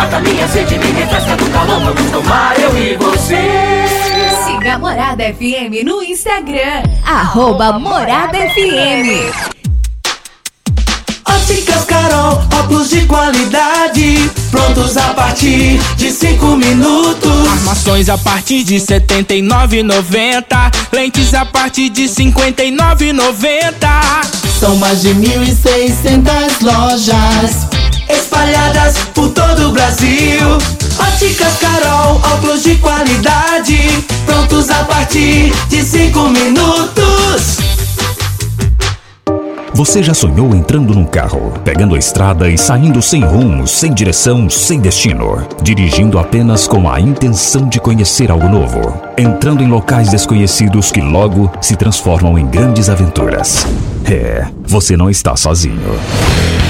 Mata minha sede, me refresca do calor. Vamos tomar eu e você. Siga a Morada FM no Instagram. Arroba Morada FM. Óticas Carol, óculos de qualidade, prontos a partir de 5 minutos. Armações a partir de R$ 79,90. Lentes a partir de R$ 59,90. São mais de 1.600 lojas espalhadas por todo o Brasil. Óticas Carol, óculos de qualidade, prontos a partir de cinco minutos. Você já sonhou entrando num carro, pegando a estrada e saindo sem rumo, sem direção, sem destino, dirigindo apenas com a intenção de conhecer algo novo, entrando em locais desconhecidos que logo se transformam em grandes aventuras? É, você não está sozinho.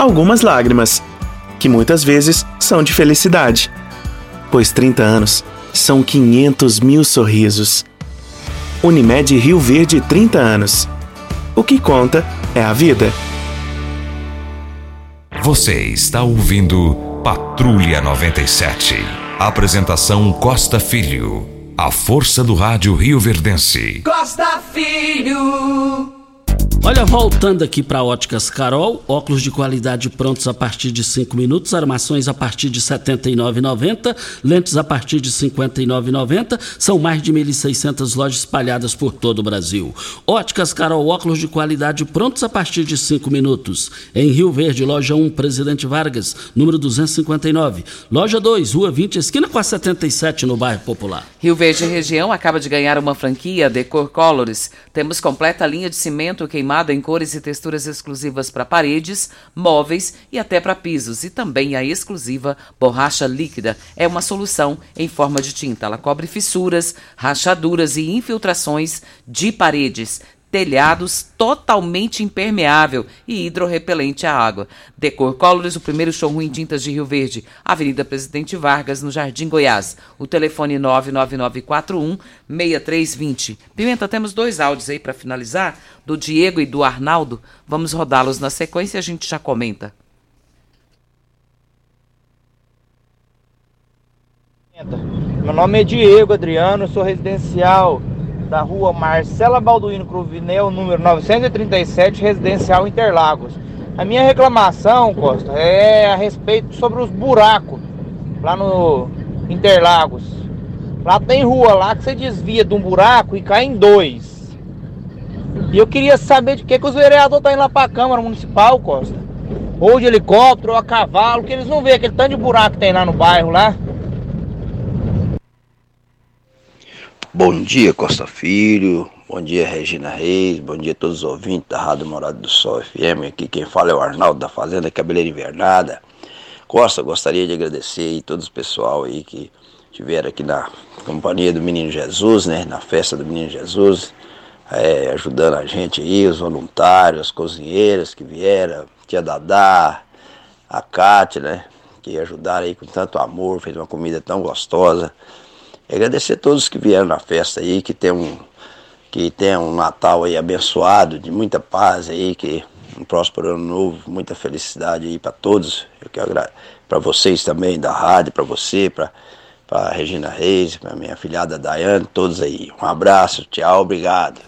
algumas lágrimas, que muitas vezes são de felicidade, pois 30 anos são 500 mil sorrisos. Unimed Rio Verde 30 anos. O que conta é a vida. Você está ouvindo Patrulha 97. Apresentação Costa Filho. A força do rádio Rio Verdense. Costa Filho. Olha, voltando aqui para Óticas Carol, óculos de qualidade prontos a partir de 5 minutos, armações a partir de R$ 79,90, lentes a partir de R$ 59,90. São mais de 1.600 lojas espalhadas por todo o Brasil. Óticas Carol, óculos de qualidade prontos a partir de 5 minutos. Em Rio Verde, loja 1, Presidente Vargas, número 259. Loja 2, Rua 20, esquina com a 77, no bairro Popular. Rio Verde Região acaba de ganhar uma franquia Decor Colors. Temos completa linha de cimento queimado em cores e texturas exclusivas para paredes, móveis e até para pisos. E também a exclusiva borracha líquida. É uma solução em forma de tinta. Ela cobre fissuras, rachaduras e infiltrações de paredes telhados totalmente impermeável e hidrorrepelente à água. Decor Colors, o primeiro showroom em tintas de Rio Verde, Avenida Presidente Vargas, no Jardim Goiás. O telefone 99941 6320. Pimenta, temos dois áudios aí para finalizar, do Diego e do Arnaldo. Vamos rodá-los na sequência e a gente já comenta. Meu nome é Diego Adriano, sou residencial da rua Marcela Balduino Cruvinel, número 937, residencial Interlagos. A minha reclamação, Costa, é a respeito sobre os buracos lá no Interlagos. Lá tem rua lá que você desvia de um buraco e cai em dois. E eu queria saber de que, que os vereadores estão tá indo lá para a Câmara Municipal, Costa. Ou de helicóptero, ou a cavalo, que eles não vê aquele tanto de buraco que tem lá no bairro lá. Bom dia, Costa Filho. Bom dia, Regina Reis. Bom dia a todos os ouvintes da Rádio Morada do Sol FM. Aqui quem fala é o Arnaldo da Fazenda Cabeleira Invernada. Costa, gostaria de agradecer aí todo o pessoal aí que estiveram aqui na companhia do Menino Jesus, né? Na festa do Menino Jesus, é, ajudando a gente aí, os voluntários, as cozinheiras que vieram, tia Dadá, a Cátia, né? Que ajudaram aí com tanto amor, fez uma comida tão gostosa. E agradecer a todos que vieram na festa aí, que tem um, que tem um Natal aí abençoado, de muita paz aí, que um próspero ano novo, muita felicidade aí para todos. Eu quero para vocês também da rádio, para você, para para Regina Reis, para minha filhada Daiane, todos aí. Um abraço, tchau, obrigado.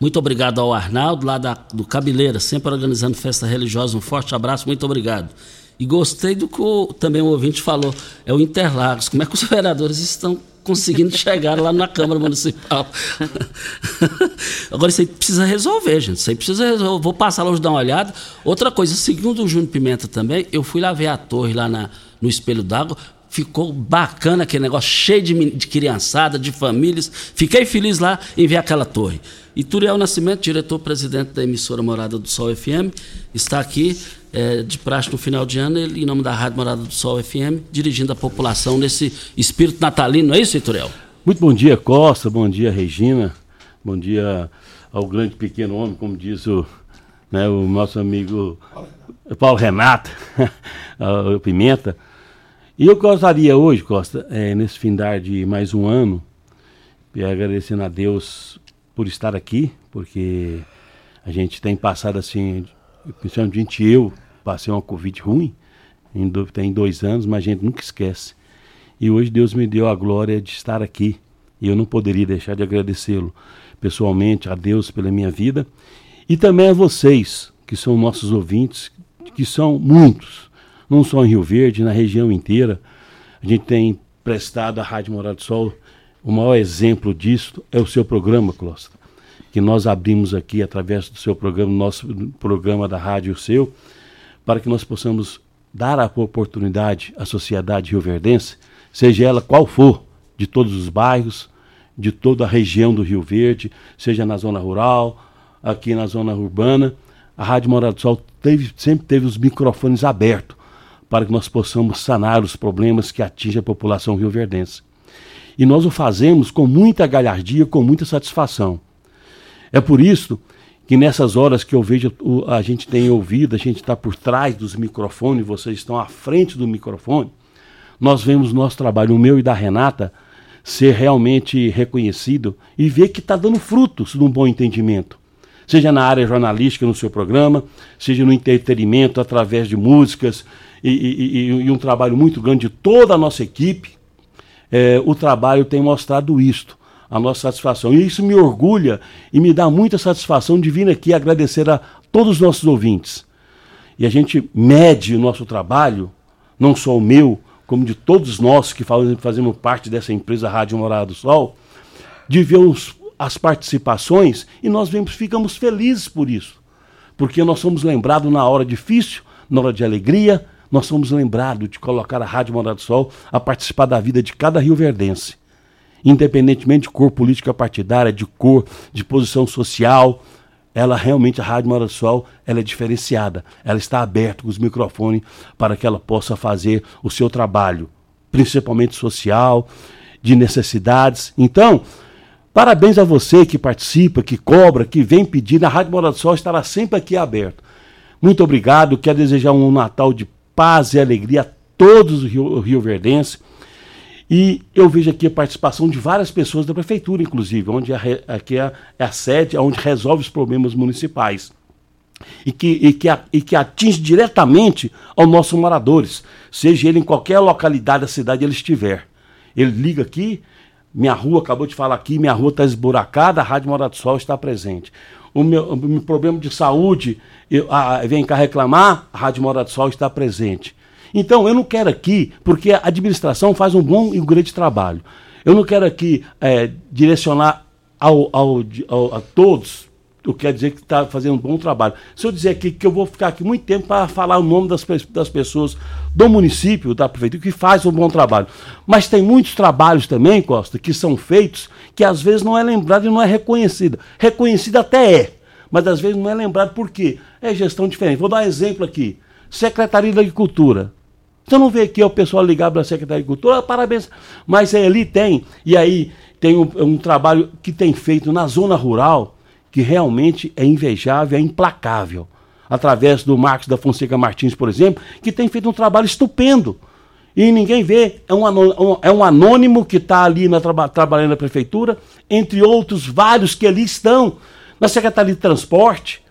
Muito obrigado ao Arnaldo, lá da, do Cabeleira, sempre organizando festa religiosa. Um forte abraço, muito obrigado. E gostei do que o, também o ouvinte falou, é o Interlagos. Como é que os (laughs) vereadores estão conseguindo (laughs) chegar lá na Câmara Municipal. Agora isso aí precisa resolver, gente. Isso aí precisa resolver. Vou passar lá hoje dar uma olhada. Outra coisa, segundo o Júnior Pimenta também, eu fui lá ver a torre lá na, no Espelho d'Água. Ficou bacana aquele negócio, cheio de, de criançada, de famílias. Fiquei feliz lá em ver aquela torre. E Turiel Nascimento, diretor-presidente da emissora Morada do Sol FM, está aqui é, de praxe no final de ano, ele, em nome da Rádio Morada do Sol FM, dirigindo a população nesse espírito natalino, não é isso, Turiel? Muito bom dia, Costa, bom dia, Regina, bom dia ao grande pequeno homem, como diz o, né, o nosso amigo Paulo Renato, (laughs) o Pimenta. E eu gostaria hoje, Costa, é, nesse findar de mais um ano, e agradecendo a Deus por estar aqui, porque A gente tem passado assim, principalmente eu, passei uma Covid ruim, em, tem dois anos, mas a gente nunca esquece. E hoje Deus me deu a glória de estar aqui. E eu não poderia deixar de agradecê-lo pessoalmente a Deus pela minha vida e também a vocês, que são nossos ouvintes, que são muitos, não só em Rio Verde, na região inteira. A gente tem prestado à Rádio Morado do Sol. O maior exemplo disso é o seu programa, Costa, que nós abrimos aqui através do seu programa, nosso programa da Rádio Seu, para que nós possamos dar a oportunidade à sociedade rioverdense, seja ela qual for, de todos os bairros, de toda a região do Rio Verde, seja na zona rural, aqui na zona urbana, a Rádio Morado do Sol teve, sempre teve os microfones abertos para que nós possamos sanar os problemas que atingem a população rioverdense. E nós o fazemos com muita galhardia, com muita satisfação. É por isso que nessas horas que eu vejo, a gente tem ouvido, a gente está por trás dos microfones, vocês estão à frente do microfone, nós vemos nosso trabalho, o meu e da Renata, ser realmente reconhecido e ver que está dando frutos de um bom entendimento. Seja na área jornalística, no seu programa, seja no entretenimento, através de músicas, e, e, e, um trabalho muito grande de toda a nossa equipe, é, o trabalho tem mostrado isto, a nossa satisfação. E isso me orgulha e me dá muita satisfação de vir aqui agradecer a todos os nossos ouvintes. E a gente mede o nosso trabalho, não só o meu, como de todos nós que fazemos parte dessa empresa Rádio Morada do Sol, de ver os, as participações e nós vemos, ficamos felizes por isso. Porque nós somos lembrados na hora difícil, na hora de alegria, nós somos lembrados de colocar a Rádio Morada do Sol a participar da vida de cada Rio Verdense. Independentemente de cor política partidária, de cor, de posição social, ela realmente, a Rádio Morada do Sol, ela é diferenciada. Ela está aberta com os microfones para que ela possa fazer o seu trabalho, principalmente social, de necessidades. Então, parabéns a você que participa, que cobra, que vem pedir. A Rádio Morada do Sol estará sempre aqui aberta. Muito obrigado. Quero desejar um Natal de paz e alegria a todos os Rio, Rio Verdense. E eu vejo aqui a participação de várias pessoas da prefeitura, inclusive, onde a, aqui é, é a sede onde resolve os problemas municipais. E que, e, que, e que atinge diretamente aos nossos moradores, seja ele em qualquer localidade da cidade ele estiver. Ele liga aqui, minha rua, acabou de falar aqui, minha rua está esburacada, a Rádio Morada do Sol está presente o meu, o meu problema de saúde, eu, ah, vem cá reclamar, a Rádio Morada do Sol está presente. Então, eu não quero aqui, porque a administração faz um bom e um grande trabalho. Eu não quero aqui é, direcionar ao, ao, ao, a todos o que quer dizer que está fazendo um bom trabalho. Se eu dizer aqui que eu vou ficar aqui muito tempo para falar o nome das, das pessoas do município, da prefeitura, que faz um bom trabalho. Mas tem muitos trabalhos também, Costa, que são feitos que às vezes não é lembrado e não é reconhecido. Reconhecido até é, mas às vezes não é lembrado por quê? É gestão diferente. Vou dar um exemplo aqui. Secretaria da Agricultura. Você não vê aqui o pessoal ligado para a Secretaria de Agricultura, parabéns. Mas ali tem, e aí tem um, um trabalho que tem feito na zona rural, que realmente é invejável, é implacável. Através do Marcos da Fonseca Martins, por exemplo, que tem feito um trabalho estupendo. E ninguém vê, é um anônimo, é um anônimo que está ali na, trabalhando na prefeitura, entre outros vários que ali estão. Na Secretaria de Transporte,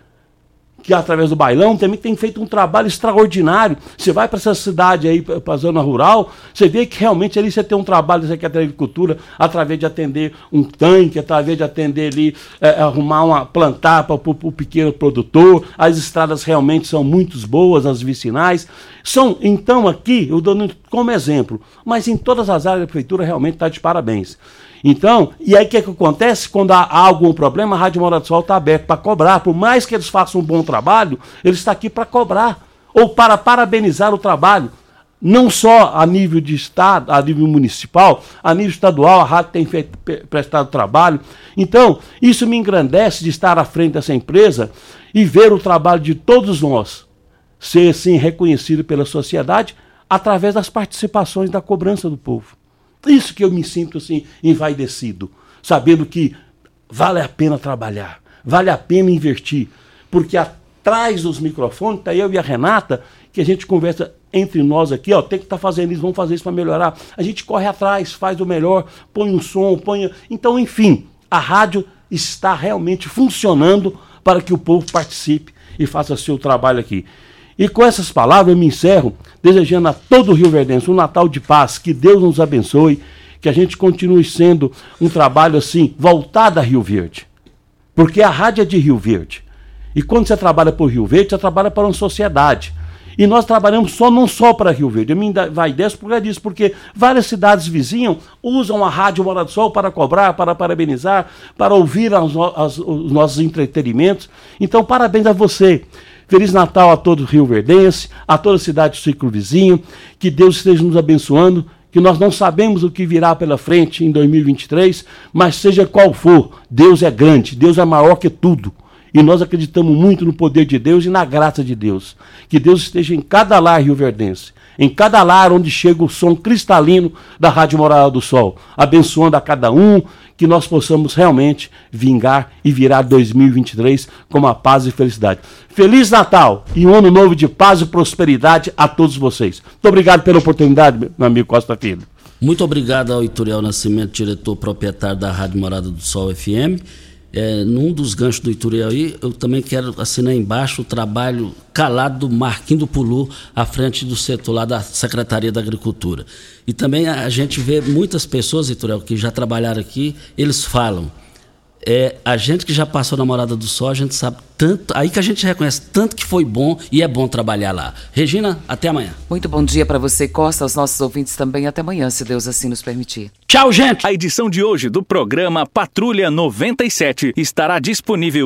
que através do bailão também tem feito um trabalho extraordinário. Você vai para essa cidade aí, para a zona rural, você vê que realmente ali você tem um trabalho da Secretaria de Agricultura através de atender um tanque, através de atender ali, é, arrumar uma, plantar para o pequeno produtor. As estradas realmente são muito boas, as vicinais. São, então, aqui, eu dou como exemplo, mas em todas as áreas da prefeitura realmente está de parabéns. Então, e aí o que, é que acontece? Quando há, algum problema, a Rádio Morada do Sol está aberta para cobrar. Por mais que eles façam um bom trabalho, ele está aqui para cobrar. Ou para parabenizar o trabalho. Não só a nível de Estado, a nível municipal, a nível estadual, a rádio tem feito, prestado trabalho. Então, isso me engrandece de estar à frente dessa empresa e ver o trabalho de todos nós ser assim reconhecido pela sociedade através das participações da cobrança do povo. Isso que eu me sinto assim envaidecido, sabendo que vale a pena trabalhar, vale a pena investir, porque atrás dos microfones está eu e a Renata, que a gente conversa entre nós aqui, ó, tem que estar tá fazendo isso, vamos fazer isso para melhorar. A gente corre atrás, faz o melhor, põe um som, põe. Então, enfim, a rádio está realmente funcionando para que o povo participe e faça seu trabalho aqui. E com essas palavras eu me encerro, desejando a todo o Rio Verdense um Natal de paz, que Deus nos abençoe, que a gente continue sendo um trabalho assim, voltado a Rio Verde. Porque a rádio é de Rio Verde. E quando você trabalha por Rio Verde, você trabalha para uma sociedade. E nós trabalhamos só não só para Rio Verde. A minha vai dessa por disso, porque várias cidades vizinhas usam a Rádio Morada do Sol para cobrar, para parabenizar, para ouvir as, as, os nossos entretenimentos. Então, parabéns a você. Feliz Natal a todo Rio Verdense, a toda a cidade do ciclo vizinho. Que Deus esteja nos abençoando. Que nós não sabemos o que virá pela frente em 2023, mas seja qual for, Deus é grande, Deus é maior que tudo. E nós acreditamos muito no poder de Deus e na graça de Deus. Que Deus esteja em cada lar rio-verdense, em cada lar onde chega o som cristalino da Rádio Morada do Sol, abençoando a cada um, que nós possamos realmente vingar e virar 2023 com uma paz e felicidade. Feliz Natal e um ano novo de paz e prosperidade a todos vocês. Muito obrigado pela oportunidade, meu amigo Costa Filho. Muito obrigado ao Ituriel Nascimento, diretor proprietário da Rádio Morada do Sol FM é, num dos ganchos do Ituriel aí, eu também quero assinar embaixo o trabalho calado do Marquinho do Pulu à frente do setor lá da Secretaria da Agricultura. E também a gente vê muitas pessoas, Ituriel, que já trabalharam aqui, eles falam é, a gente que já passou na Morada do Sol, a gente sabe tanto, aí que a gente reconhece tanto que foi bom e é bom trabalhar lá. Regina, até amanhã. Muito bom dia para você, Costa, aos nossos ouvintes também. Até amanhã, se Deus assim nos permitir. Tchau, gente! A edição de hoje do programa Patrulha 97 estará disponível